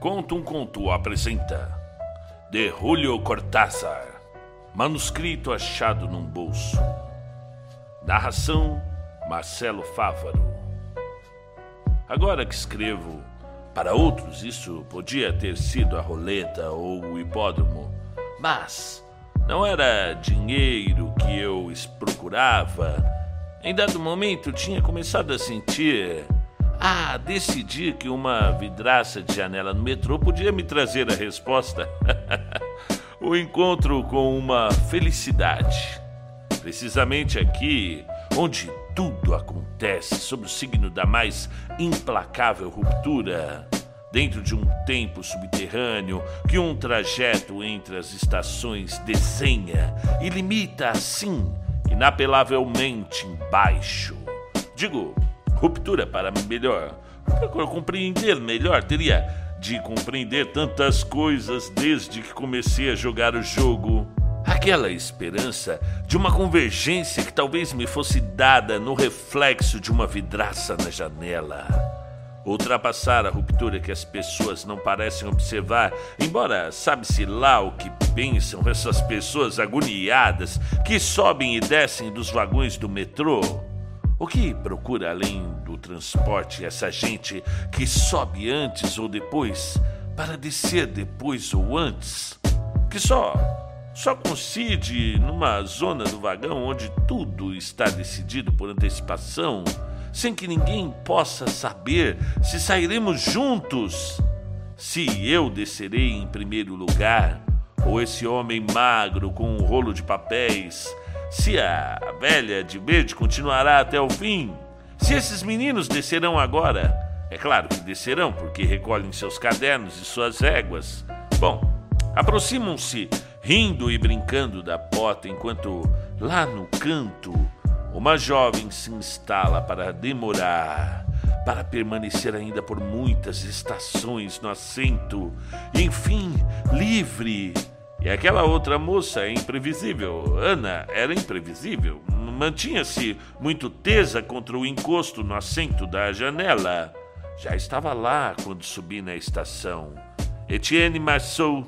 Conto um Conto apresenta De Julio Cortázar Manuscrito achado num bolso. Narração Marcelo Fávaro. Agora que escrevo para outros isso podia ter sido a roleta ou o hipódromo Mas não era dinheiro que eu procurava. Em dado momento tinha começado a sentir ah, decidi que uma vidraça de janela no metrô podia me trazer a resposta. o encontro com uma felicidade. Precisamente aqui, onde tudo acontece sob o signo da mais implacável ruptura. Dentro de um tempo subterrâneo que um trajeto entre as estações desenha e limita assim, inapelavelmente embaixo. Digo, ruptura para melhor. Para compreender melhor, teria de compreender tantas coisas desde que comecei a jogar o jogo. Aquela esperança de uma convergência que talvez me fosse dada no reflexo de uma vidraça na janela. Ultrapassar a ruptura que as pessoas não parecem observar, embora sabe-se lá o que pensam essas pessoas agoniadas que sobem e descem dos vagões do metrô. O que procura além do transporte essa gente que sobe antes ou depois para descer depois ou antes? Que só só coincide numa zona do vagão onde tudo está decidido por antecipação, sem que ninguém possa saber se sairemos juntos, se eu descerei em primeiro lugar, ou esse homem magro com um rolo de papéis se a velha de verde continuará até o fim, se esses meninos descerão agora. É claro que descerão, porque recolhem seus cadernos e suas réguas. Bom, aproximam-se rindo e brincando da porta enquanto lá no canto uma jovem se instala para demorar, para permanecer ainda por muitas estações no assento, enfim, livre e aquela outra moça imprevisível. Ana era imprevisível. Mantinha-se muito tesa contra o encosto no assento da janela. Já estava lá quando subi na estação. Etienne Marceau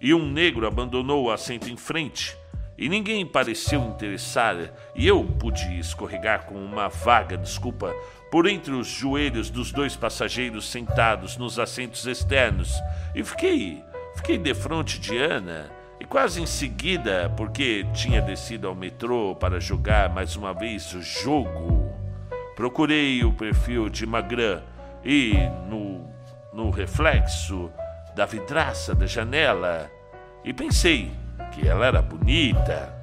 e um negro abandonou o assento em frente. E ninguém pareceu interessar, e eu pude escorregar com uma vaga desculpa por entre os joelhos dos dois passageiros sentados nos assentos externos e fiquei Fiquei defronte de Ana e quase em seguida, porque tinha descido ao metrô para jogar mais uma vez o jogo, procurei o perfil de Magran e no, no reflexo da vidraça da janela e pensei que ela era bonita,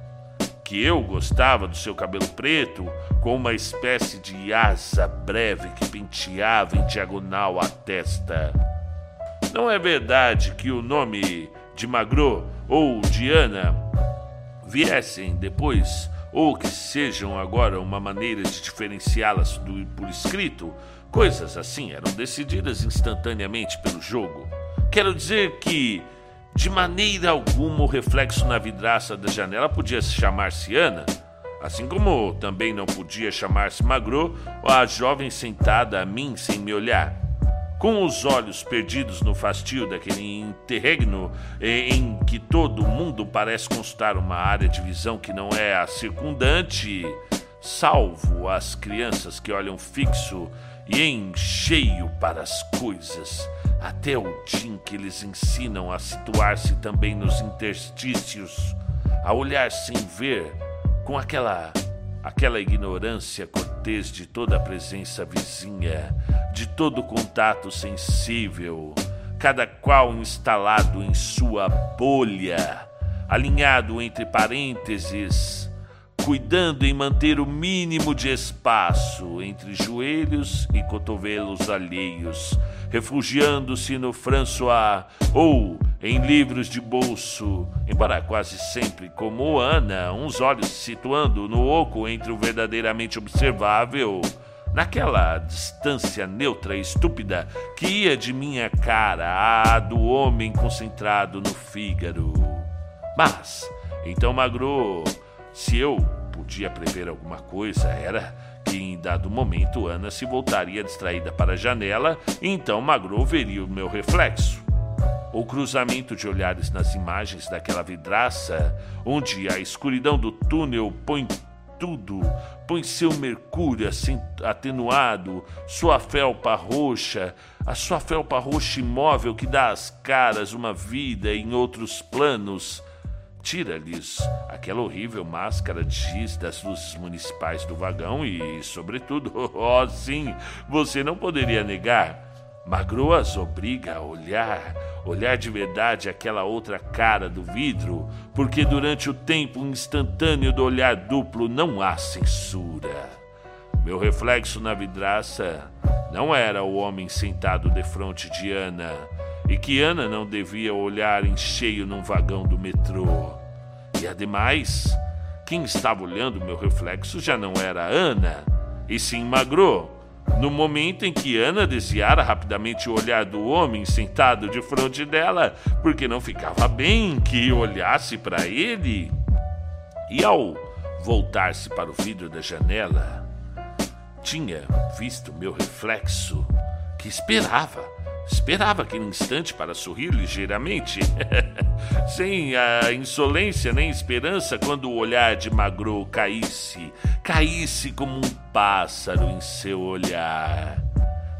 que eu gostava do seu cabelo preto com uma espécie de asa breve que penteava em diagonal a testa. Não é verdade que o nome de Magro ou de Ana viessem depois, ou que sejam agora uma maneira de diferenciá-las por escrito, coisas assim eram decididas instantaneamente pelo jogo. Quero dizer que, de maneira alguma, o reflexo na vidraça da janela podia chamar-se Ana, assim como também não podia chamar-se Magro ou a jovem sentada a mim sem me olhar com os olhos perdidos no fastio daquele interregno em que todo mundo parece constar uma área de visão que não é a circundante, salvo as crianças que olham fixo e em cheio para as coisas, até o em que eles ensinam a situar-se também nos interstícios, a olhar sem ver, com aquela aquela ignorância cortês de toda a presença vizinha, de todo contato sensível, cada qual instalado em sua bolha, alinhado entre parênteses, cuidando em manter o mínimo de espaço entre joelhos e cotovelos alheios, refugiando-se no François ou em livros de bolso, embora quase sempre como Ana, uns olhos se situando no oco entre o verdadeiramente observável, naquela distância neutra e estúpida que ia de minha cara à do homem concentrado no fígaro. Mas, então Magro, se eu podia prever alguma coisa, era que em dado momento Ana se voltaria distraída para a janela e então Magro veria o meu reflexo. O cruzamento de olhares nas imagens daquela vidraça, onde a escuridão do túnel põe tudo, põe seu mercúrio assim, atenuado, sua felpa roxa, a sua felpa roxa imóvel que dá às caras uma vida em outros planos. Tira-lhes aquela horrível máscara de giz das luzes municipais do vagão e, sobretudo, oh sim, você não poderia negar Magro as obriga a olhar, olhar de verdade aquela outra cara do vidro, porque durante o tempo instantâneo do olhar duplo não há censura. Meu reflexo na vidraça não era o homem sentado defronte de Ana, e que Ana não devia olhar em cheio num vagão do metrô. E ademais, quem estava olhando meu reflexo já não era Ana, e sim Magro no momento em que Ana desviara rapidamente o olhar do homem sentado de frente dela, porque não ficava bem que olhasse para ele. E ao voltar-se para o vidro da janela, tinha visto meu reflexo, que esperava Esperava aquele instante para sorrir ligeiramente, sem a insolência nem esperança, quando o olhar de Magro caísse, caísse como um pássaro em seu olhar.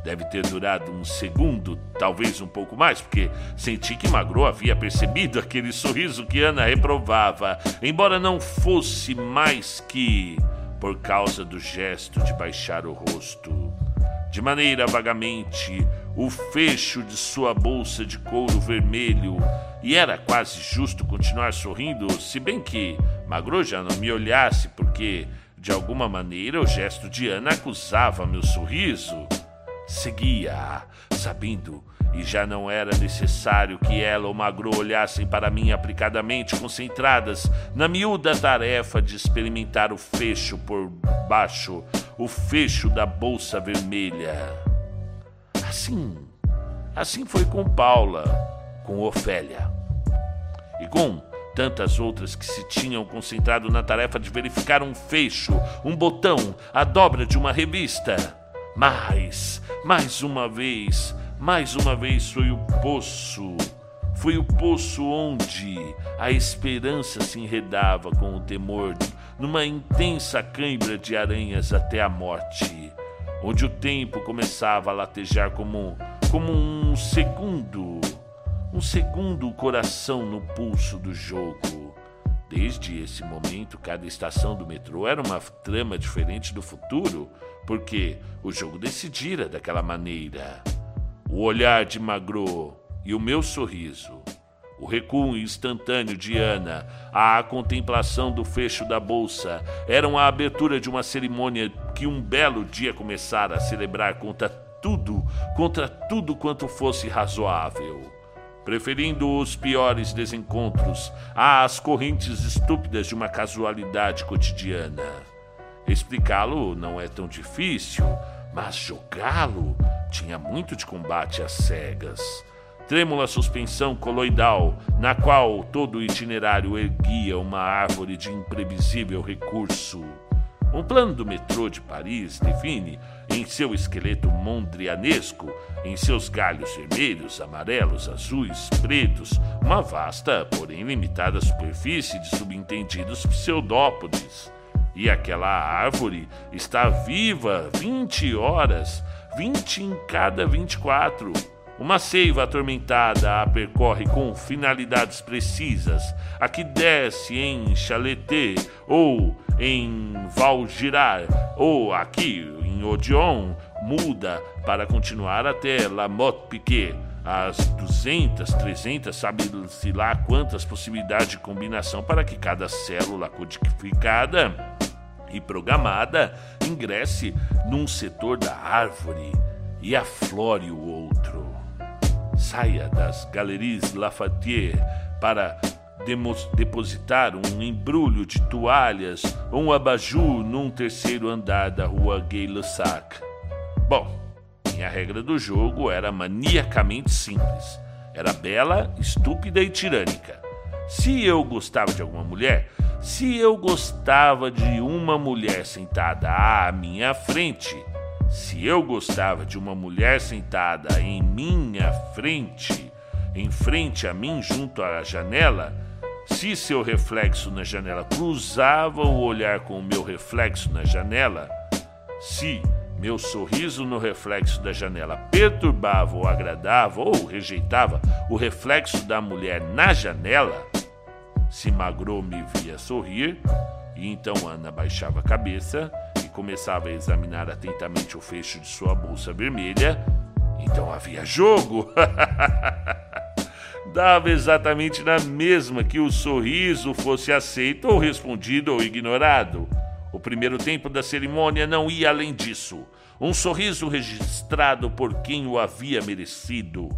Deve ter durado um segundo, talvez um pouco mais, porque senti que Magro havia percebido aquele sorriso que Ana reprovava, embora não fosse mais que por causa do gesto de baixar o rosto. De maneira vagamente o fecho de sua bolsa de couro vermelho, e era quase justo continuar sorrindo, se bem que Magro já não me olhasse, porque, de alguma maneira, o gesto de Ana acusava meu sorriso. Seguia, sabendo, e já não era necessário que ela ou Magro olhassem para mim aplicadamente, concentradas na miúda tarefa de experimentar o fecho por baixo, o fecho da bolsa vermelha. Assim, assim foi com Paula, com Ofélia e com tantas outras que se tinham concentrado na tarefa de verificar um fecho, um botão, a dobra de uma revista. Mas, mais uma vez, mais uma vez foi o poço. Foi o poço onde a esperança se enredava com o temor, numa intensa cãibra de aranhas até a morte onde o tempo começava a latejar como, como um segundo, um segundo coração no pulso do jogo. Desde esse momento, cada estação do metrô era uma trama diferente do futuro, porque o jogo decidira daquela maneira. O olhar de Magro e o meu sorriso o recuo instantâneo de Ana, a contemplação do fecho da bolsa, eram a abertura de uma cerimônia que um belo dia começara a celebrar contra tudo, contra tudo quanto fosse razoável. Preferindo os piores desencontros às correntes estúpidas de uma casualidade cotidiana. Explicá-lo não é tão difícil, mas jogá-lo tinha muito de combate às cegas trêmula suspensão coloidal, na qual todo o itinerário erguia uma árvore de imprevisível recurso. Um plano do metrô de Paris define, em seu esqueleto mondrianesco, em seus galhos vermelhos, amarelos, azuis, pretos, uma vasta, porém limitada superfície de subentendidos pseudópodes. E aquela árvore está viva 20 horas, 20 em cada 24 uma seiva atormentada a percorre com finalidades precisas, a que desce em Chaleté ou em Valgirar, ou aqui em Odeon, muda para continuar até La Motte Piquet. As 200, 300, sabe-se lá quantas possibilidades de combinação para que cada célula codificada e programada ingresse num setor da árvore e aflore o outro saia das Galeries Lafayette para depositar um embrulho de toalhas ou um abajur num terceiro andar da rua Gay-Lussac. Bom, minha regra do jogo era maniacamente simples. Era bela, estúpida e tirânica. Se eu gostava de alguma mulher, se eu gostava de uma mulher sentada à minha frente, se eu gostava de uma mulher sentada em minha frente, em frente a mim, junto à janela, se seu reflexo na janela cruzava o olhar com o meu reflexo na janela, se meu sorriso no reflexo da janela perturbava ou agradava ou rejeitava o reflexo da mulher na janela, se Magro me via sorrir, e então Ana baixava a cabeça começava a examinar atentamente o fecho de sua bolsa vermelha, então havia jogo. Dava exatamente na mesma que o sorriso fosse aceito ou respondido ou ignorado. O primeiro tempo da cerimônia não ia além disso. Um sorriso registrado por quem o havia merecido.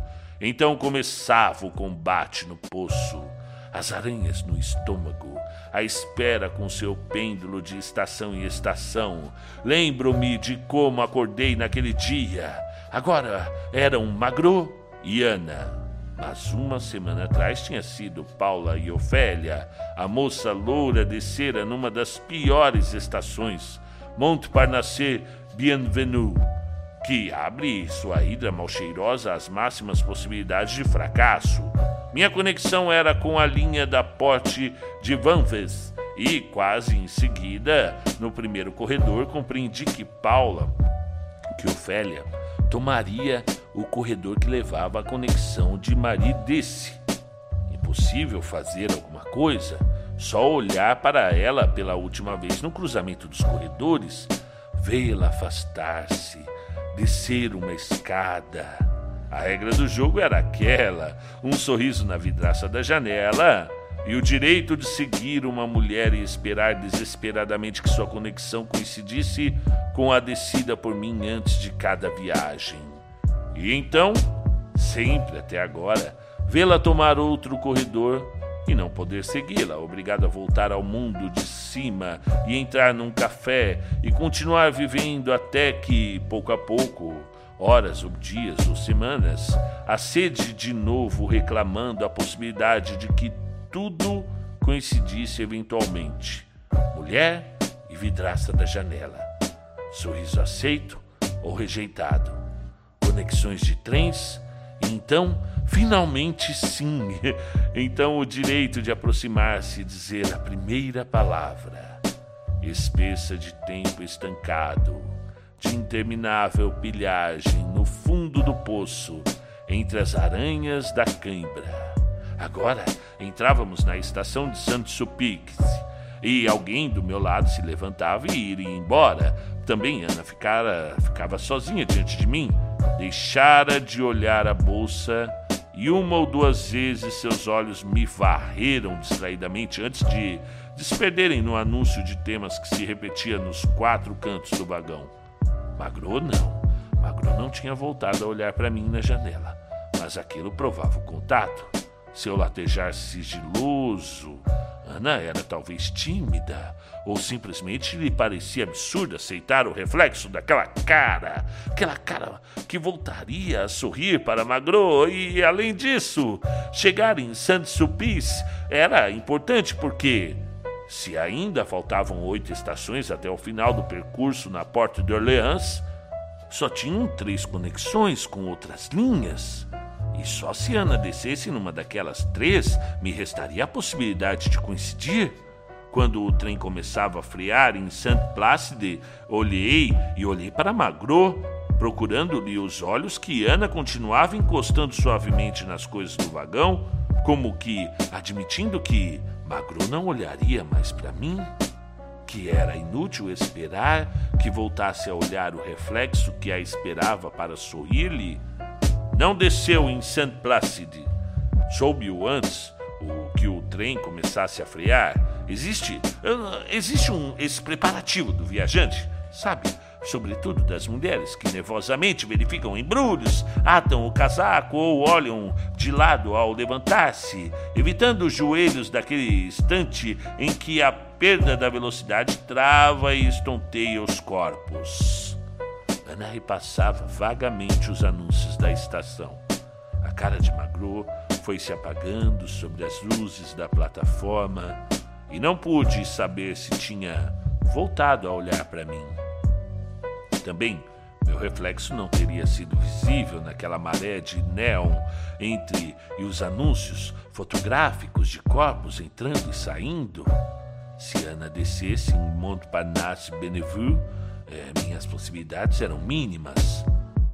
Então começava o combate no poço as aranhas no estômago, à espera com seu pêndulo de estação em estação. Lembro-me de como acordei naquele dia. Agora eram Magro e Ana. Mas uma semana atrás tinha sido Paula e Ofélia. A moça loura descera numa das piores estações, Montparnasse Bienvenue, que abre sua hidra mal cheirosa às máximas possibilidades de fracasso. Minha conexão era com a linha da Porte de Vanves e, quase em seguida, no primeiro corredor, compreendi que Paula, que Ofélia, tomaria o corredor que levava à conexão de Marie Desse. Impossível fazer alguma coisa, só olhar para ela pela última vez no cruzamento dos corredores, vê-la afastar-se, descer uma escada a regra do jogo era aquela: um sorriso na vidraça da janela e o direito de seguir uma mulher e esperar desesperadamente que sua conexão coincidisse com a descida por mim antes de cada viagem. E então, sempre até agora, vê-la tomar outro corredor e não poder segui-la, obrigado a voltar ao mundo de cima e entrar num café e continuar vivendo até que, pouco a pouco, horas ou dias ou semanas, a sede de novo reclamando a possibilidade de que tudo coincidisse eventualmente. Mulher e vidraça da janela. Sorriso aceito ou rejeitado. Conexões de trens. Então, finalmente sim. Então, o direito de aproximar-se e dizer a primeira palavra. Espessa de tempo estancado de interminável pilhagem no fundo do poço, entre as aranhas da cãibra. Agora entrávamos na estação de Saint-Sulpice e alguém do meu lado se levantava e iria embora. Também Ana ficara, ficava sozinha diante de mim. Deixara de olhar a bolsa e uma ou duas vezes seus olhos me varreram distraidamente antes de desperderem no anúncio de temas que se repetia nos quatro cantos do vagão. Magro não. Magro não tinha voltado a olhar para mim na janela, mas aquilo provava o contato. Seu latejar sigiloso. Ana era talvez tímida, ou simplesmente lhe parecia absurdo aceitar o reflexo daquela cara, aquela cara que voltaria a sorrir para Magro, e além disso, chegar em Saint-Sulpice era importante porque se ainda faltavam oito estações até o final do percurso na Porte d'Orléans, só tinham três conexões com outras linhas. E só se Ana descesse numa daquelas três, me restaria a possibilidade de coincidir. Quando o trem começava a frear em Saint-Placide, olhei e olhei para Magro, procurando-lhe os olhos que Ana continuava encostando suavemente nas coisas do vagão, como que admitindo que Magro não olharia mais para mim? Que era inútil esperar que voltasse a olhar o reflexo que a esperava para sorrir-lhe? Não desceu em Saint Placide. Soube-o antes o que o trem começasse a frear. Existe, uh, existe um esse preparativo do viajante, sabe? Sobretudo das mulheres, que nervosamente verificam embrulhos, atam o casaco ou olham de lado ao levantar-se, evitando os joelhos daquele instante em que a perda da velocidade trava e estonteia os corpos. Ana repassava vagamente os anúncios da estação. A cara de Magro foi se apagando sobre as luzes da plataforma e não pude saber se tinha voltado a olhar para mim. Também Meu reflexo não teria sido visível naquela maré de neon entre e os anúncios fotográficos de corpos entrando e saindo. Se Ana descesse em Montparnasse Bellevue, é, minhas possibilidades eram mínimas.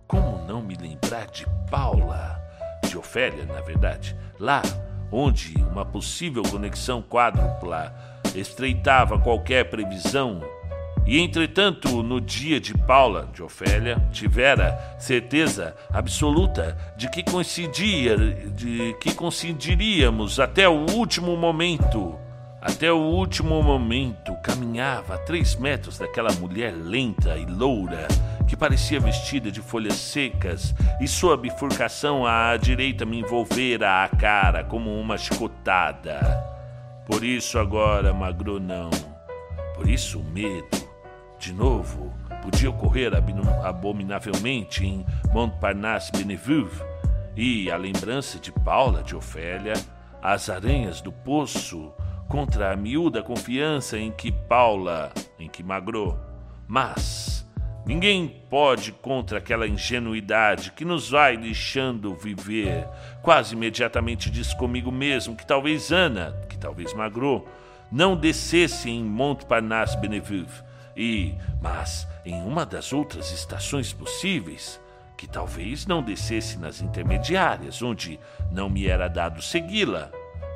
Como não me lembrar de Paula? De Ofélia, na verdade. Lá onde uma possível conexão quádrupla estreitava qualquer previsão e entretanto, no dia de Paula, de Ofélia, tivera certeza absoluta de que coincidia, de que coincidiríamos até o último momento. Até o último momento, caminhava a três metros daquela mulher lenta e loura que parecia vestida de folhas secas e sua bifurcação à direita me envolvera a cara como uma chicotada. Por isso agora, Magro não. Por isso o medo de novo, podia ocorrer abominavelmente em Montparnasse Bellevue, e a lembrança de Paula de Ofélia, as aranhas do poço, contra a miúda confiança em que Paula, em que Magro. Mas ninguém pode contra aquela ingenuidade que nos vai deixando viver. Quase imediatamente disse comigo mesmo que talvez Ana, que talvez Magro, não descesse em Montparnasse Bellevue e, mas em uma das outras estações possíveis, que talvez não descesse nas intermediárias, onde não me era dado segui-la,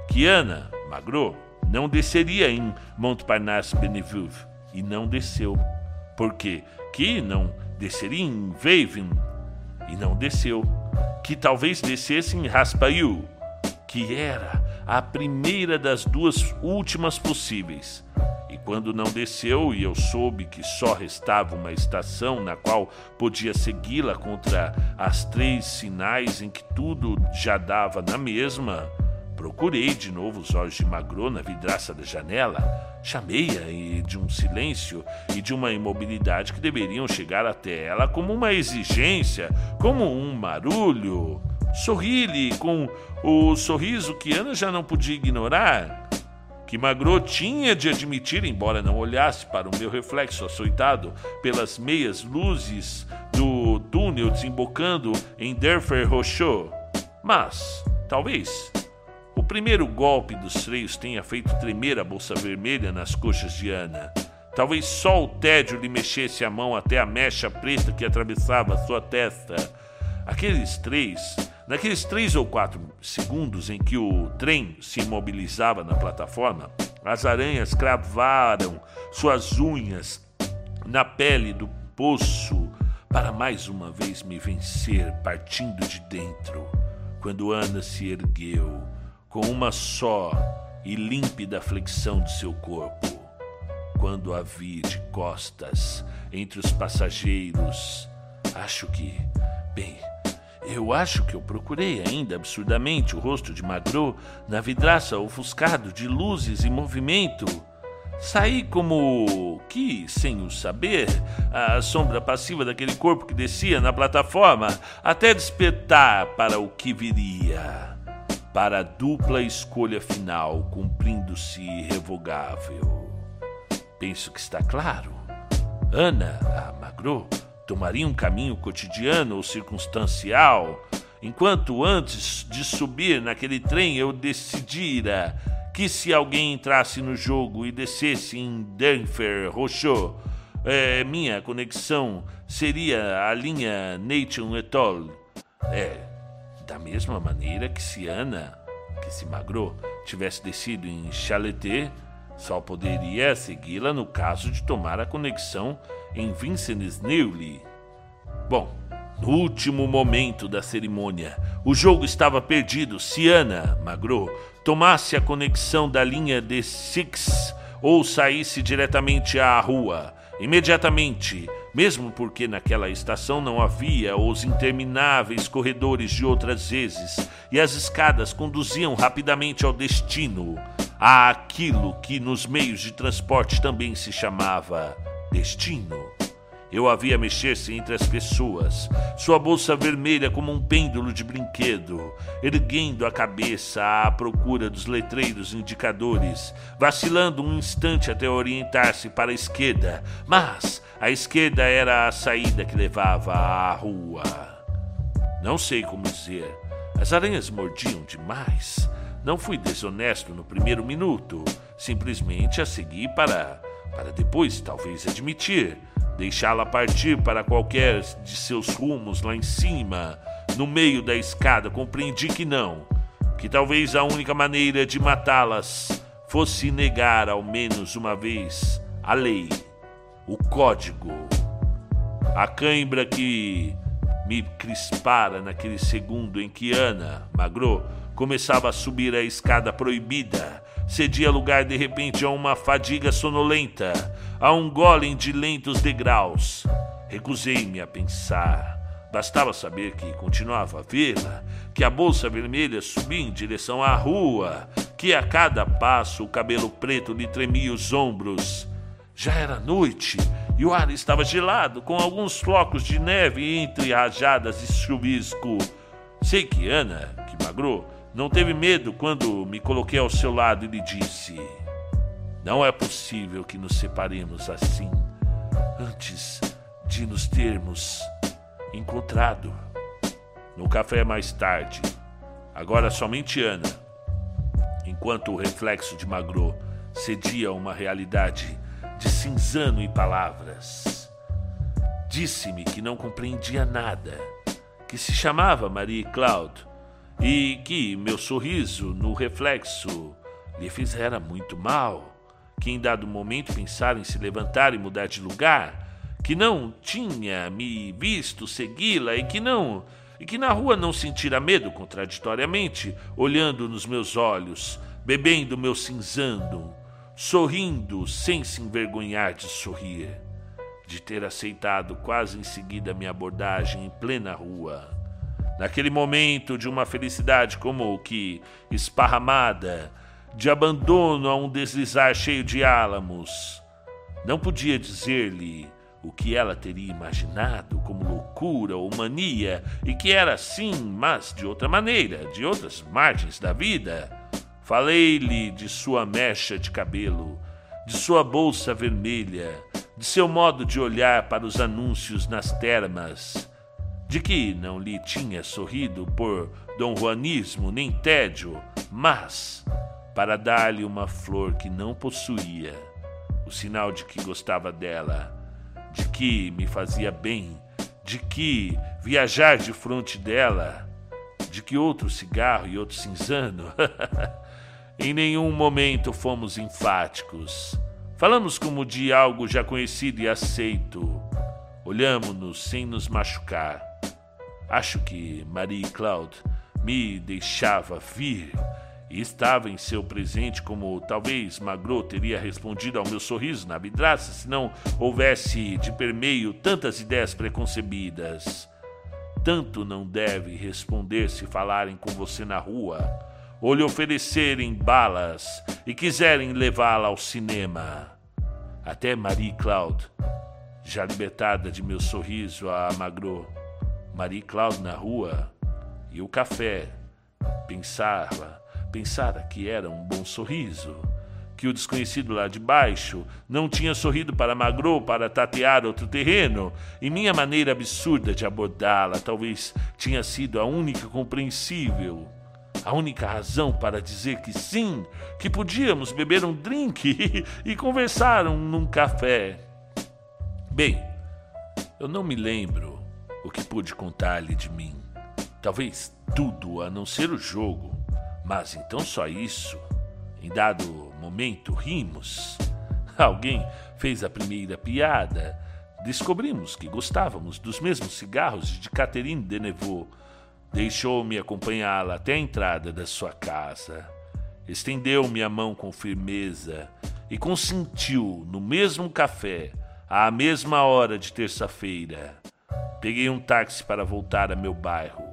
que Ana, Magro, não desceria em Montparnasse Bellevue, e não desceu. Porque que não desceria em Vaven, e não desceu. Que talvez descesse em Raspail, que era a primeira das duas últimas possíveis, e quando não desceu e eu soube que só restava uma estação na qual podia segui-la contra as três sinais em que tudo já dava na mesma, procurei de novo os olhos de Magro na vidraça da janela. Chamei-a de um silêncio e de uma imobilidade que deveriam chegar até ela como uma exigência, como um marulho. Sorri-lhe com o sorriso que Ana já não podia ignorar que Magro tinha de admitir, embora não olhasse para o meu reflexo açoitado pelas meias luzes do túnel desembocando em Derfer Rochot. Mas, talvez, o primeiro golpe dos freios tenha feito tremer a bolsa vermelha nas coxas de Ana. Talvez só o tédio lhe mexesse a mão até a mecha preta que atravessava sua testa. Aqueles três Naqueles três ou quatro segundos em que o trem se imobilizava na plataforma, as aranhas cravaram suas unhas na pele do poço para mais uma vez me vencer partindo de dentro. Quando Ana se ergueu com uma só e límpida flexão de seu corpo, quando a vi de costas entre os passageiros, acho que, bem, eu acho que eu procurei ainda absurdamente o rosto de Magro na vidraça ofuscado de luzes e movimento. Saí como que, sem o saber, a sombra passiva daquele corpo que descia na plataforma, até despertar para o que viria. Para a dupla escolha final, cumprindo-se irrevogável. Penso que está claro. Ana, a Magro, tomaria um caminho cotidiano ou circunstancial, enquanto antes de subir naquele trem eu decidira que se alguém entrasse no jogo e descesse em Denver, Rochot, é, minha conexão seria a linha Nation Etoll. É, da mesma maneira que se Ana, que se Magro, tivesse descido em Chaleté, só poderia segui-la no caso de tomar a conexão em Vincent Newley. Bom, no último momento da cerimônia, o jogo estava perdido se Ana, Magro, tomasse a conexão da linha de Six ou saísse diretamente à rua. Imediatamente, mesmo porque naquela estação não havia os intermináveis corredores de outras vezes e as escadas conduziam rapidamente ao destino, a aquilo que nos meios de transporte também se chamava destino. Eu a via mexer-se entre as pessoas, sua bolsa vermelha como um pêndulo de brinquedo, erguendo a cabeça à procura dos letreiros indicadores, vacilando um instante até orientar-se para a esquerda, mas À esquerda era a saída que levava à rua. Não sei como dizer. As aranhas mordiam demais. Não fui desonesto no primeiro minuto. Simplesmente a segui para, para depois, talvez, admitir. Deixá-la partir para qualquer de seus rumos lá em cima, no meio da escada. Compreendi que não. Que talvez a única maneira de matá-las fosse negar ao menos uma vez a lei o código. A cãibra que me crispara naquele segundo em que Ana, Magro, começava a subir a escada proibida, cedia lugar de repente a uma fadiga sonolenta, a um golem de lentos degraus. Recusei-me a pensar. Bastava saber que continuava a vê-la, que a bolsa vermelha subia em direção à rua, que a cada passo o cabelo preto lhe tremia os ombros já era noite e o ar estava gelado, com alguns flocos de neve entre rajadas e chuvisco. Sei que Ana, que magrou, não teve medo quando me coloquei ao seu lado e lhe disse: Não é possível que nos separemos assim, antes de nos termos encontrado. No café mais tarde, agora somente Ana, enquanto o reflexo de Magro cedia uma realidade de cinzano em palavras. Disse-me que não compreendia nada, que se chamava Marie Claude e que meu sorriso no reflexo lhe fizera muito mal, que em dado momento pensara em se levantar e mudar de lugar, que não tinha me visto segui-la e que não e que na rua não sentira medo contraditoriamente, olhando nos meus olhos, bebendo meu cinzando, sorrindo sem se envergonhar de sorrir, de ter aceitado quase em seguida minha abordagem em plena rua. Naquele momento de uma felicidade como que esparramada, de abandono a um deslizar cheio de álamos, não podia dizer-lhe o que ela teria imaginado como loucura ou mania e que era assim, mas de outra maneira, de outras margens da vida. Falei-lhe de sua mecha de cabelo, de sua bolsa vermelha, de seu modo de olhar para os anúncios nas termas, de que não lhe tinha sorrido por dom Juanismo nem tédio, mas para dar-lhe uma flor que não possuía, o sinal de que gostava dela, de que me fazia bem, de que viajar de fronte dela, de que outro cigarro e outro cinzano Em nenhum momento fomos enfáticos. Falamos como de algo já conhecido e aceito. Olhamos-nos sem nos machucar. Acho que Marie Claude me deixava vir e estava em seu presente como talvez Magro teria respondido ao meu sorriso na vidraça se não houvesse de permeio tantas ideias preconcebidas. Tanto não deve responder se falarem com você na rua ou lhe oferecerem balas e quiserem levá-la ao cinema. Até Marie Claude, já libertada de meu sorriso, a amagrou. Marie Claude na rua e o café. Pensava, pensara que era um bom sorriso, que o desconhecido lá de baixo não tinha sorrido para Magro para tatear outro terreno, e minha maneira absurda de abordá-la talvez tinha sido a única compreensível a única razão para dizer que sim, que podíamos beber um drink e, conversar num café. Bem, eu não me lembro o que pude contar-lhe de mim. Talvez tudo a não ser o jogo, mas então só isso. Em dado momento rimos. Alguém fez a primeira piada. Descobrimos que gostávamos dos mesmos cigarros de Catherine Denevaux Deixou-me acompanhá-la até a entrada da sua casa. Estendeu-me a mão com firmeza e consentiu no mesmo café, à mesma hora de terça-feira. Peguei um táxi para voltar a meu bairro.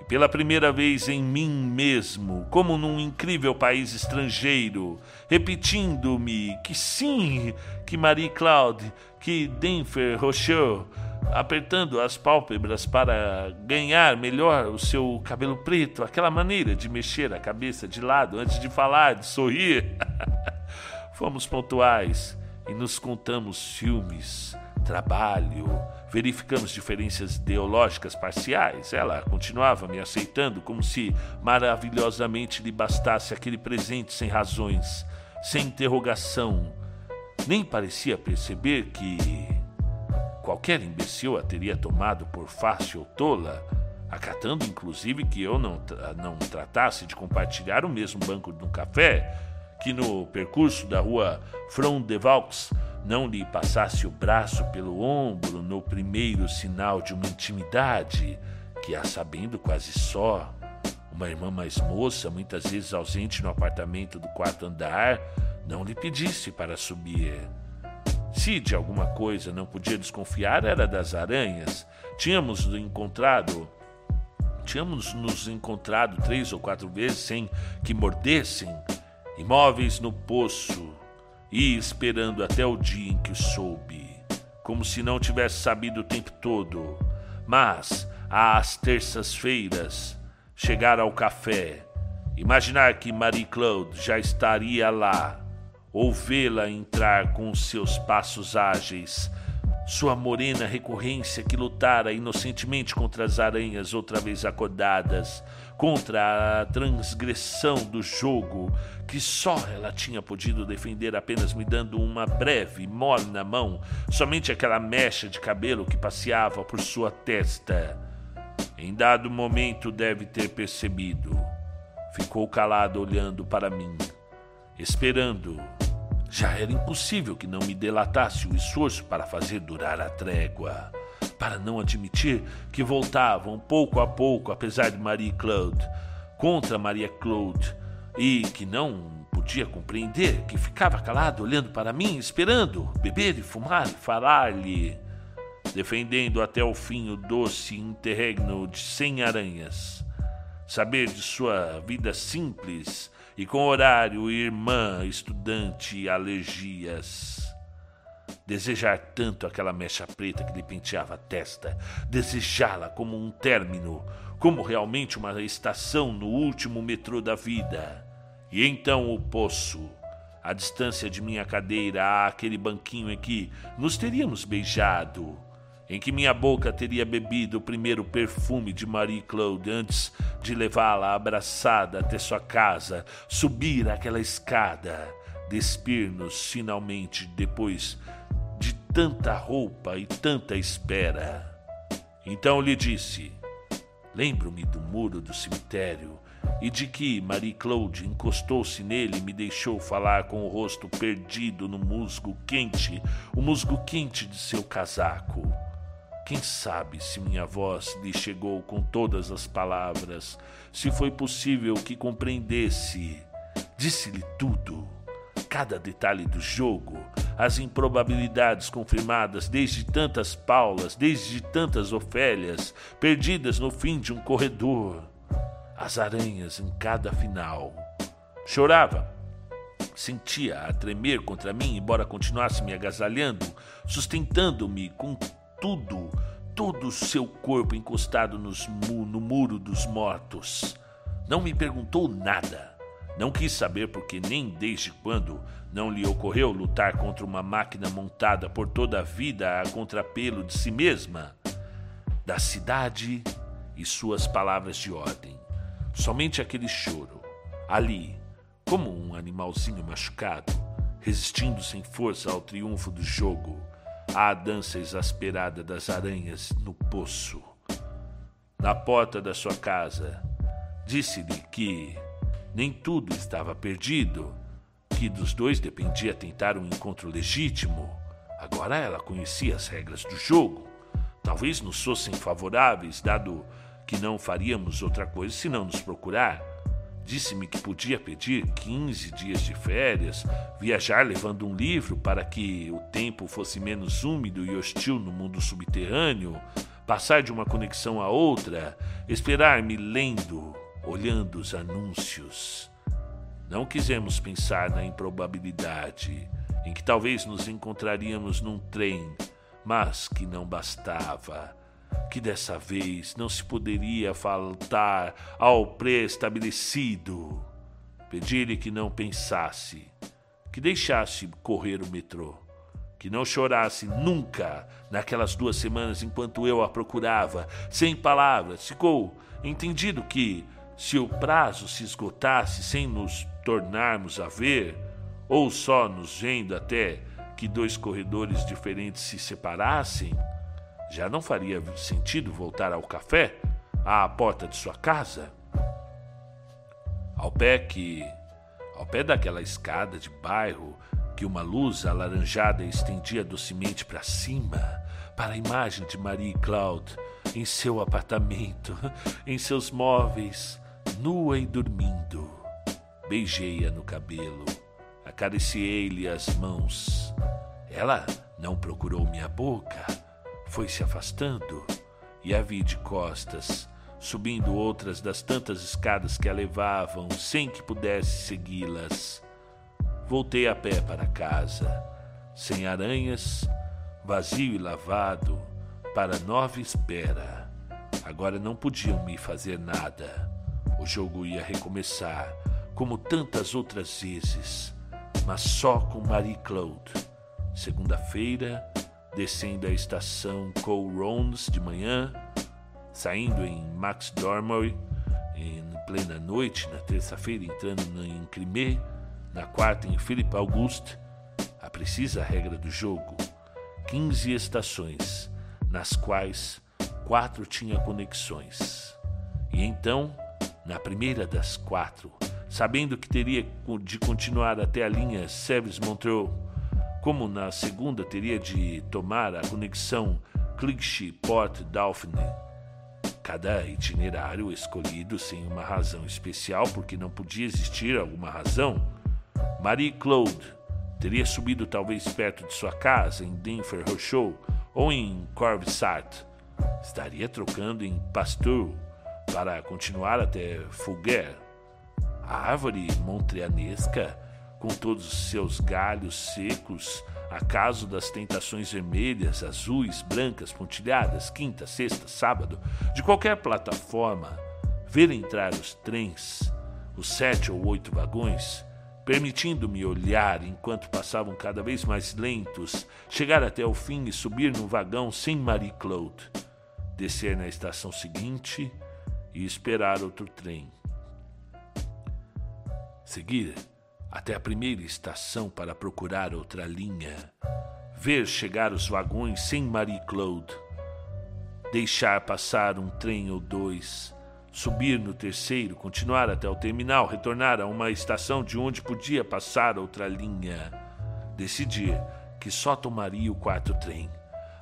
E pela primeira vez em mim mesmo, como num incrível país estrangeiro, repetindo-me que sim, que Marie Claude, que Denver Rocheux apertando as pálpebras para ganhar melhor o seu cabelo preto, aquela maneira de mexer a cabeça de lado antes de falar, de sorrir. Fomos pontuais e nos contamos filmes trabalho, verificamos diferenças ideológicas parciais. Ela continuava me aceitando como se maravilhosamente lhe bastasse aquele presente sem razões, sem interrogação. Nem parecia perceber que qualquer imbecil a teria tomado por fácil ou tola, acatando inclusive que eu não, não tratasse de compartilhar o mesmo banco de um café, que no percurso da rua Front de Vaux não lhe passasse o braço pelo ombro no primeiro sinal de uma intimidade que, a sabendo quase só, uma irmã mais moça, muitas vezes ausente no apartamento do quarto andar, não lhe pedisse para subir. Se de alguma coisa não podia desconfiar, era das aranhas. Tínhamos encontrado. Tínhamos nos encontrado três ou quatro vezes sem que mordessem, imóveis no poço, e esperando até o dia em que soube, como se não tivesse sabido o tempo todo. Mas, às terças-feiras, chegar ao café, imaginar que Marie-Claude já estaria lá, ou vê-la entrar com seus passos ágeis, sua morena recorrência que lutara inocentemente contra as aranhas outra vez acordadas, contra a transgressão do jogo que só ela tinha podido defender apenas me dando uma breve mole na mão, somente aquela mecha de cabelo que passeava por sua testa. Em dado momento deve ter percebido. Ficou calado olhando para mim, esperando já era impossível que não me delatasse o esforço para fazer durar a trégua, para não admitir que voltavam pouco a pouco, apesar de Marie Claude, contra Maria Claude, e que não podia compreender, que ficava calado olhando para mim, esperando beber e fumar e falar-lhe, defendendo até o fim o doce interregno de sem aranhas, saber de sua vida simples e com horário, irmã, estudante, alergias. Desejar tanto aquela mecha preta que lhe penteava a testa, desejá-la como um término, como realmente uma estação no último metrô da vida. E então o poço, a distância de minha cadeira àquele banquinho em que nos teríamos beijado em que minha boca teria bebido o primeiro perfume de Marie-Claude antes de levá-la abraçada até sua casa, subir aquela escada, despir-nos finalmente depois de tanta roupa e tanta espera. Então lhe disse: Lembro-me do muro do cemitério e de que Marie-Claude encostou-se nele e me deixou falar com o rosto perdido no musgo quente, o musgo quente de seu casaco. Quem sabe se minha voz lhe chegou com todas as palavras, se foi possível que compreendesse. Disse-lhe tudo, cada detalhe do jogo, as improbabilidades confirmadas desde tantas Paulas, desde tantas Ofélias, perdidas no fim de um corredor, as aranhas em cada final. Chorava. Sentia a tremer contra mim, embora continuasse me agasalhando, sustentando-me com tudo, todo o seu corpo encostado nos no muro dos mortos. Não me perguntou nada. Não quis saber porque nem desde quando não lhe ocorreu lutar contra uma máquina montada por toda a vida a contrapelo de si mesma, da cidade e suas palavras de ordem. Somente aquele choro, ali, como um animalzinho machucado, resistindo sem força ao triunfo do jogo à dança exasperada das aranhas no poço. Na porta da sua casa, disse-lhe que nem tudo estava perdido, que dos dois dependia tentar um encontro legítimo. Agora ela conhecia as regras do jogo. Talvez nos fossem favoráveis, dado que não faríamos outra coisa senão nos procurar. Disse-me que podia pedir 15 dias de férias, viajar levando um livro para que o tempo fosse menos úmido e hostil no mundo subterrâneo, passar de uma conexão a outra, esperar-me lendo, olhando os anúncios. Não quisemos pensar na improbabilidade em que talvez nos encontraríamos num trem, mas que não bastava que dessa vez não se poderia faltar ao pré-estabelecido. Pedi-lhe que não pensasse, que deixasse correr o metrô, que não chorasse nunca naquelas duas semanas enquanto eu a procurava, sem palavras. Ficou entendido que, se o prazo se esgotasse sem nos tornarmos a ver, ou só nos vendo até que dois corredores diferentes se separassem, já não faria sentido voltar ao café, à porta de sua casa? Ao pé que. ao pé daquela escada de bairro que uma luz alaranjada estendia docemente para cima, para a imagem de Marie Claude em seu apartamento, em seus móveis, nua e dormindo. Beijei-a no cabelo, acariciei-lhe as mãos. Ela não procurou minha boca, foi se afastando e a vi de costas, subindo outras das tantas escadas que a levavam sem que pudesse segui-las. Voltei a pé para casa, sem aranhas, vazio e lavado, para nova espera. Agora não podiam me fazer nada. O jogo ia recomeçar, como tantas outras vezes, mas só com Marie Claude. Segunda-feira, descendo a estação Cole Rones de manhã, saindo em Max Dormoy em plena noite, na terça-feira, entrando em Crimée, na quarta, em Philippe Auguste, a precisa regra do jogo: 15 estações, nas quais quatro tinha conexões. E então, na primeira das quatro, sabendo que teria de continuar até a linha Sèvres-Montreux, como na segunda teria de tomar a conexão Clichy-Port-Dauphine, cada itinerário escolhido sem uma razão especial, porque não podia existir alguma razão, Marie Claude teria subido talvez perto de sua casa em Denfert Rocheau ou em Corvisart. Estaria trocando em Pasteur para continuar até Fougère. A árvore montreanesca, com todos os seus galhos secos, acaso das tentações vermelhas, azuis, brancas, pontilhadas, quinta, sexta, sábado, de qualquer plataforma, ver entrar os trens, os sete ou oito vagões, permitindo-me olhar enquanto passavam cada vez mais lentos, chegar até o fim e subir no vagão sem Marie Claude, descer na estação seguinte e esperar outro trem. Seguir até a primeira estação para procurar outra linha, ver chegar os vagões sem Marie Claude, deixar passar um trem ou dois subir no terceiro, continuar até o terminal, retornar a uma estação de onde podia passar outra linha. Decidir que só tomaria o quarto trem.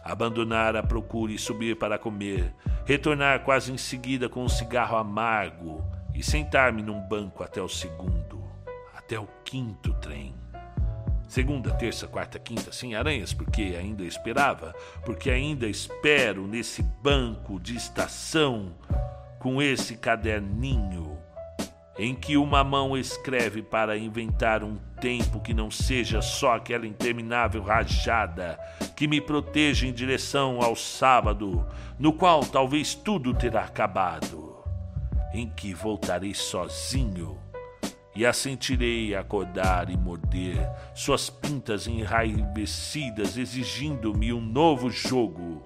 Abandonar a procura e subir para comer. Retornar quase em seguida com um cigarro amargo e sentar-me num banco até o segundo, até o quinto trem. Segunda, terça, quarta, quinta, sem aranhas, porque ainda esperava, porque ainda espero nesse banco de estação com esse caderninho em que uma mão escreve para inventar um tempo que não seja só aquela interminável rajada que me proteja em direção ao sábado, no qual talvez tudo terá acabado, em que voltarei sozinho e a sentirei acordar e morder suas pintas enraivecidas, exigindo-me um novo jogo.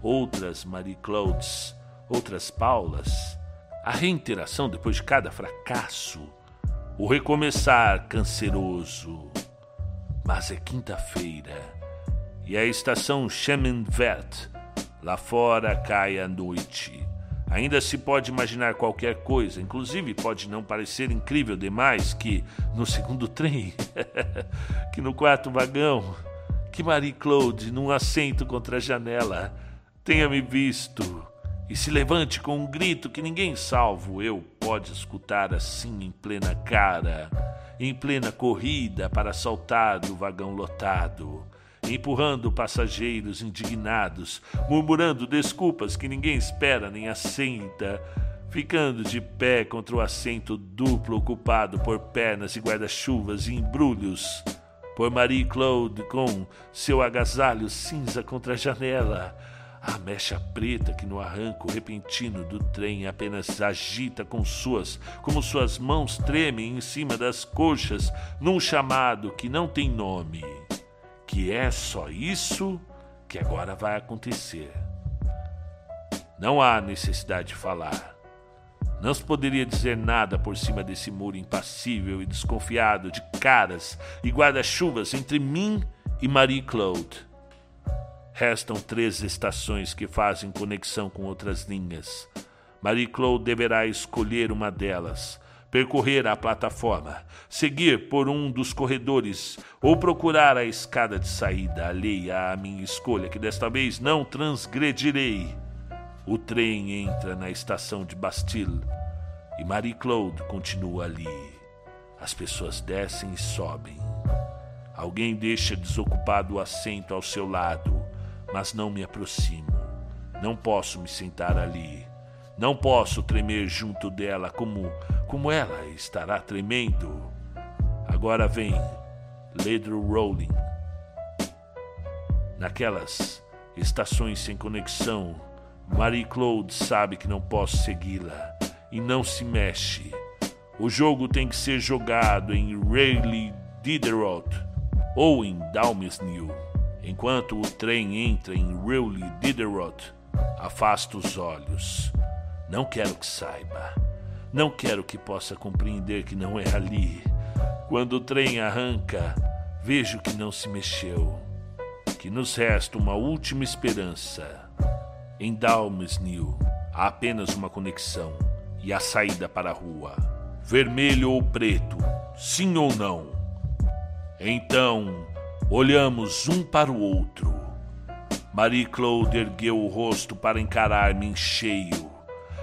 Outras Marie Claudes outras Paulas, a reinteração depois de cada fracasso, o recomeçar canceroso. Mas é quinta-feira e a estação Chemin Vert, lá fora cai a noite. Ainda se pode imaginar qualquer coisa, inclusive pode não parecer incrível demais que no segundo trem, que no quarto vagão, que Marie Claude, num assento contra a janela, tenha me visto e se levante com um grito que ninguém salvo eu pode escutar assim em plena cara, em plena corrida para saltar do vagão lotado, empurrando passageiros indignados, murmurando desculpas que ninguém espera nem aceita, ficando de pé contra o assento duplo ocupado por pernas e guarda-chuvas e embrulhos, por Marie Claude com seu agasalho cinza contra a janela a mecha preta que no arranco repentino do trem apenas agita com suas, como suas mãos tremem em cima das coxas, num chamado que não tem nome. Que é só isso que agora vai acontecer. Não há necessidade de falar. Não se poderia dizer nada por cima desse muro impassível e desconfiado de caras e guarda-chuvas entre mim e Marie Claude. Restam três estações que fazem conexão com outras linhas. Marie Claude deverá escolher uma delas, percorrer a plataforma, seguir por um dos corredores ou procurar a escada de saída alheia à minha escolha, que desta vez não transgredirei. O trem entra na estação de Bastille e Marie-Claude continua ali. As pessoas descem e sobem. Alguém deixa desocupado o assento ao seu lado, mas não me aproximo. Não posso me sentar ali. Não posso tremer junto dela como como ela estará tremendo. Agora vem Ledro Rolling. Naquelas estações sem conexão, Marie-Claude sabe que não posso segui-la e não se mexe. O jogo tem que ser jogado em Rayleigh Diderot ou em Dalmesnil. Enquanto o trem entra em Rayleigh Diderot, afasta os olhos. Não quero que saiba. Não quero que possa compreender que não é ali. Quando o trem arranca, vejo que não se mexeu. Que nos resta uma última esperança em Dalmesnil há apenas uma conexão e a saída para a rua. Vermelho ou preto, sim ou não? Então, olhamos um para o outro. Marie-Claude ergueu o rosto para encarar-me em cheio.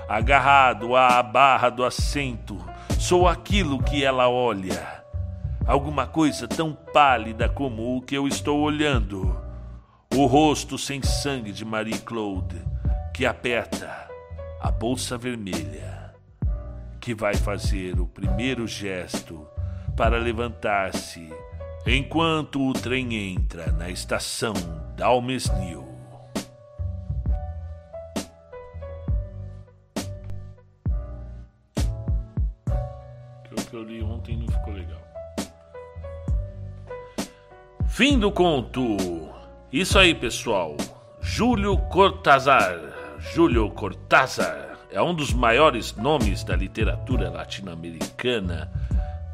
Agarrado à barra do assento, sou aquilo que ela olha. Alguma coisa tão pálida como o que eu estou olhando o rosto sem sangue de Marie Claude, que aperta a bolsa vermelha, que vai fazer o primeiro gesto para levantar-se enquanto o trem entra na estação Dalmesnil. Que eu li ontem não ficou legal. Fim do conto. Isso aí, pessoal. Júlio Cortázar. Júlio Cortázar é um dos maiores nomes da literatura latino-americana,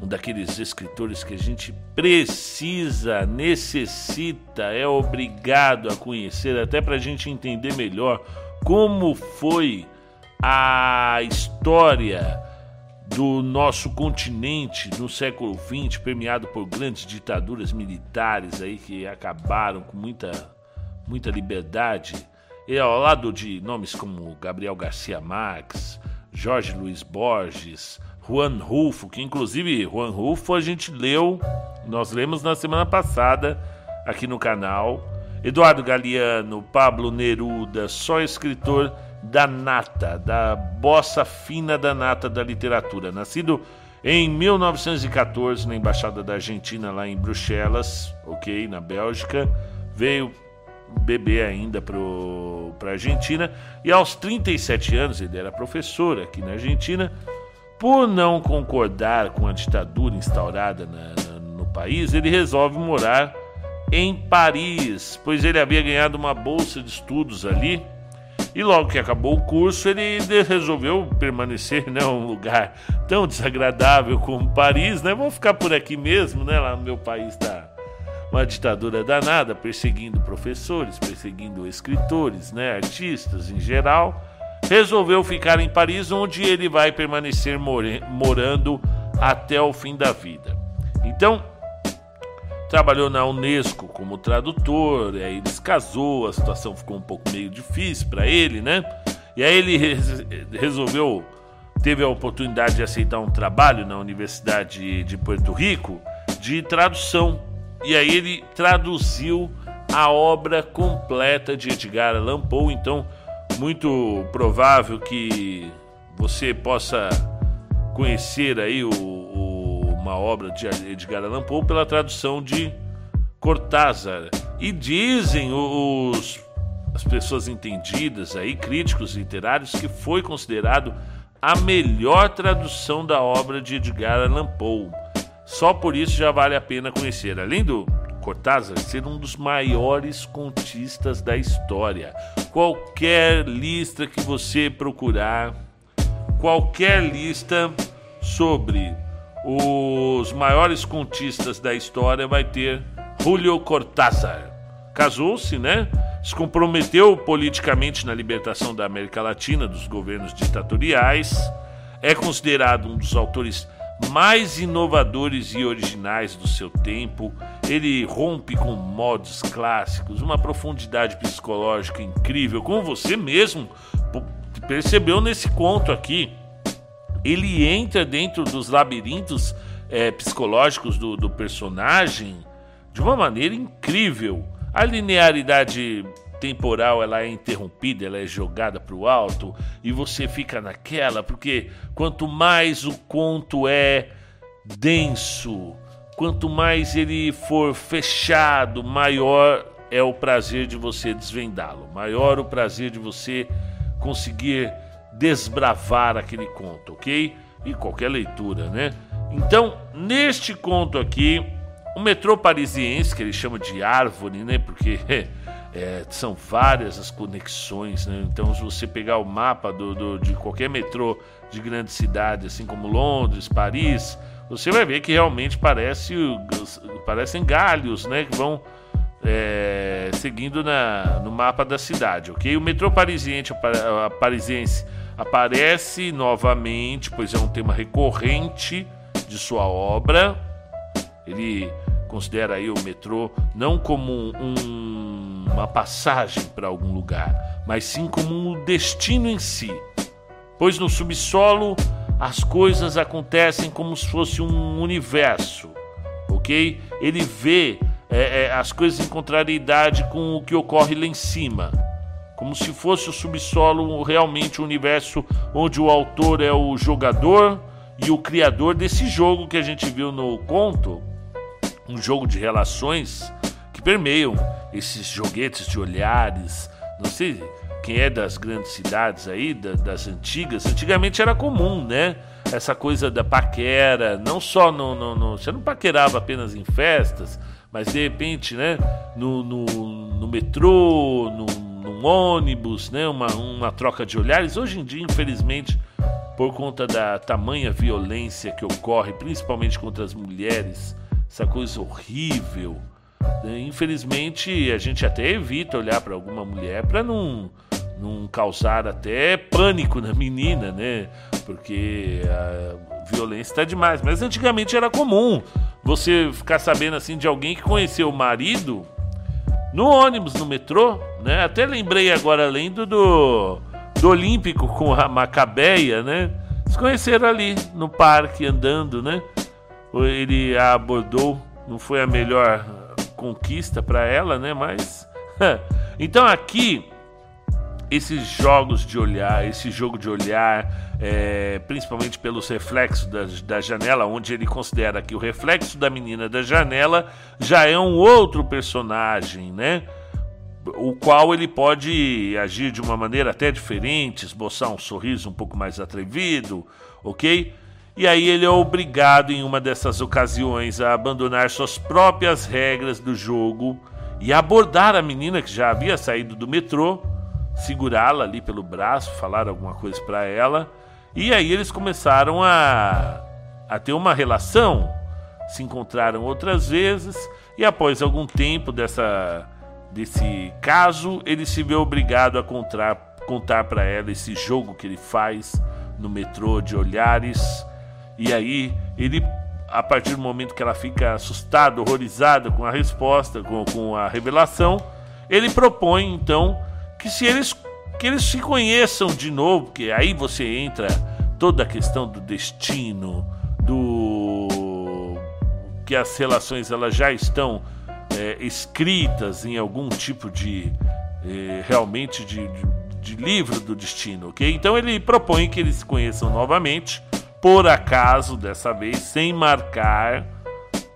um daqueles escritores que a gente precisa, necessita, é obrigado a conhecer, até para a gente entender melhor como foi a história do nosso continente no século XX, permeado por grandes ditaduras militares aí que acabaram com muita, muita liberdade, e ao lado de nomes como Gabriel Garcia Marques, Jorge Luiz Borges, Juan Rulfo, que inclusive Juan Rulfo a gente leu, nós lemos na semana passada aqui no canal, Eduardo Galeano, Pablo Neruda, só escritor da nata, da bossa fina da nata da literatura. Nascido em 1914 na Embaixada da Argentina, lá em Bruxelas, ok, na Bélgica, veio beber ainda para a Argentina e aos 37 anos ele era professor aqui na Argentina. Por não concordar com a ditadura instaurada na, na, no país, ele resolve morar em Paris, pois ele havia ganhado uma bolsa de estudos ali e logo que acabou o curso, ele resolveu permanecer, né, um lugar tão desagradável como Paris, né? Vou ficar por aqui mesmo, né? Lá no meu país está uma ditadura danada, perseguindo professores, perseguindo escritores, né, artistas em geral. Resolveu ficar em Paris, onde ele vai permanecer morando até o fim da vida. Então, trabalhou na Unesco como tradutor, aí ele se casou, a situação ficou um pouco meio difícil para ele, né? E aí ele resolveu, teve a oportunidade de aceitar um trabalho na Universidade de Porto Rico de tradução. E aí ele traduziu a obra completa de Edgar Allan Poe, então muito provável que você possa conhecer aí o uma obra de Edgar Allan Poe pela tradução de Cortázar. E dizem os, as pessoas entendidas aí, críticos literários, que foi considerado a melhor tradução da obra de Edgar Allan Poe. Só por isso já vale a pena conhecer. Além do Cortázar ser um dos maiores contistas da história. Qualquer lista que você procurar, qualquer lista sobre os maiores contistas da história vai ter Julio Cortázar. Casou-se, né? Se comprometeu politicamente na libertação da América Latina dos governos ditatoriais. É considerado um dos autores mais inovadores e originais do seu tempo. Ele rompe com modos clássicos, uma profundidade psicológica incrível, como você mesmo percebeu nesse conto aqui. Ele entra dentro dos labirintos é, psicológicos do, do personagem de uma maneira incrível. A linearidade temporal ela é interrompida, ela é jogada para o alto e você fica naquela, porque quanto mais o conto é denso, quanto mais ele for fechado, maior é o prazer de você desvendá-lo, maior o prazer de você conseguir desbravar aquele conto, ok? E qualquer leitura, né? Então, neste conto aqui, o metrô parisiense, que ele chama de árvore, né? Porque É, são várias as conexões, né? então se você pegar o mapa do, do, de qualquer metrô de grande cidade, assim como Londres, Paris, você vai ver que realmente parece, parecem galhos né? que vão é, seguindo na, no mapa da cidade. ok? O metrô parisiense, parisiense aparece novamente, pois é um tema recorrente de sua obra. Ele considera aí o metrô não como um, uma passagem para algum lugar, mas sim como um destino em si. Pois no subsolo as coisas acontecem como se fosse um universo, ok? Ele vê é, é, as coisas em contrariedade com o que ocorre lá em cima, como se fosse o subsolo realmente o universo onde o autor é o jogador e o criador desse jogo que a gente viu no conto um jogo de relações que permeiam esses joguetes de olhares. Não sei quem é das grandes cidades aí, da, das antigas. Antigamente era comum, né? Essa coisa da paquera, não só no, no, no, Você não paquerava apenas em festas, mas de repente, né? No, no, no metrô, no, num ônibus, né? Uma, uma troca de olhares. Hoje em dia, infelizmente, por conta da tamanha violência que ocorre, principalmente contra as mulheres, essa coisa horrível. Né? Infelizmente, a gente até evita olhar para alguma mulher para não, não causar até pânico na menina, né? Porque a violência está demais. Mas antigamente era comum você ficar sabendo assim de alguém que conheceu o marido no ônibus, no metrô, né? Até lembrei agora, lendo do, do Olímpico com a Macabeia, né? Se conheceram ali no parque andando, né? ele a abordou, não foi a melhor conquista para ela, né? Mas então aqui esses jogos de olhar, esse jogo de olhar, é, principalmente pelos reflexos da, da, janela, onde ele considera que o reflexo da menina da janela já é um outro personagem, né? O qual ele pode agir de uma maneira até diferente, esboçar um sorriso um pouco mais atrevido, ok? E aí ele é obrigado em uma dessas ocasiões a abandonar suas próprias regras do jogo e abordar a menina que já havia saído do metrô, segurá-la ali pelo braço, falar alguma coisa para ela. E aí eles começaram a, a ter uma relação, se encontraram outras vezes e após algum tempo dessa desse caso, ele se vê obrigado a contar contar para ela esse jogo que ele faz no metrô de olhares e aí ele, a partir do momento que ela fica assustada, horrorizada com a resposta, com, com a revelação, ele propõe então que se eles que eles se conheçam de novo, porque aí você entra toda a questão do destino, do que as relações elas já estão é, escritas em algum tipo de é, realmente de, de, de livro do destino, ok? Então ele propõe que eles se conheçam novamente por acaso, dessa vez, sem marcar,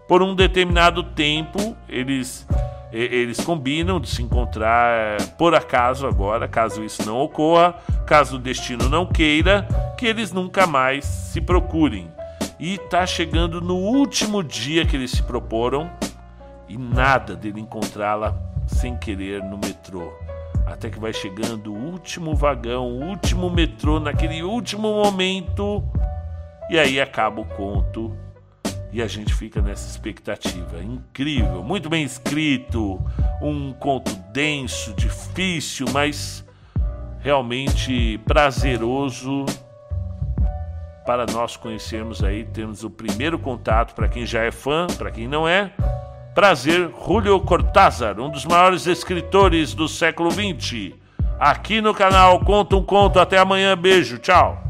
por um determinado tempo, eles, eles combinam de se encontrar por acaso agora, caso isso não ocorra, caso o destino não queira, que eles nunca mais se procurem. E está chegando no último dia que eles se proporam, e nada dele encontrá-la sem querer no metrô. Até que vai chegando o último vagão, o último metrô, naquele último momento, e aí acaba o conto e a gente fica nessa expectativa. Incrível, muito bem escrito, um conto denso, difícil, mas realmente prazeroso para nós conhecermos aí, termos o primeiro contato para quem já é fã, para quem não é. Prazer, Julio Cortázar, um dos maiores escritores do século XX. Aqui no canal Conta um Conto. Até amanhã. Beijo. Tchau.